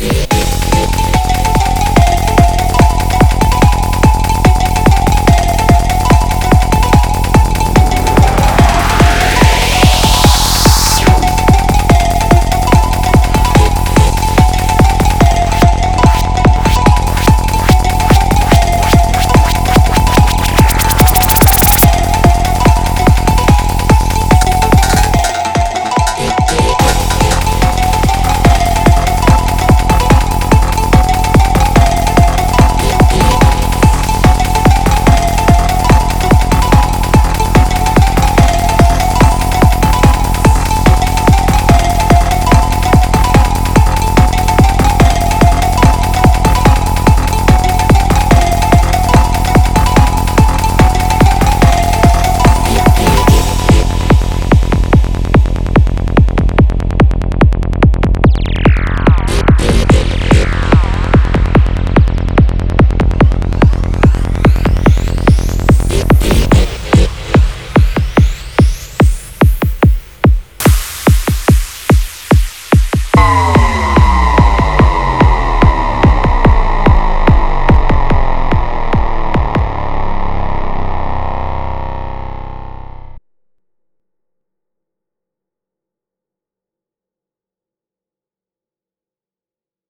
Yeah.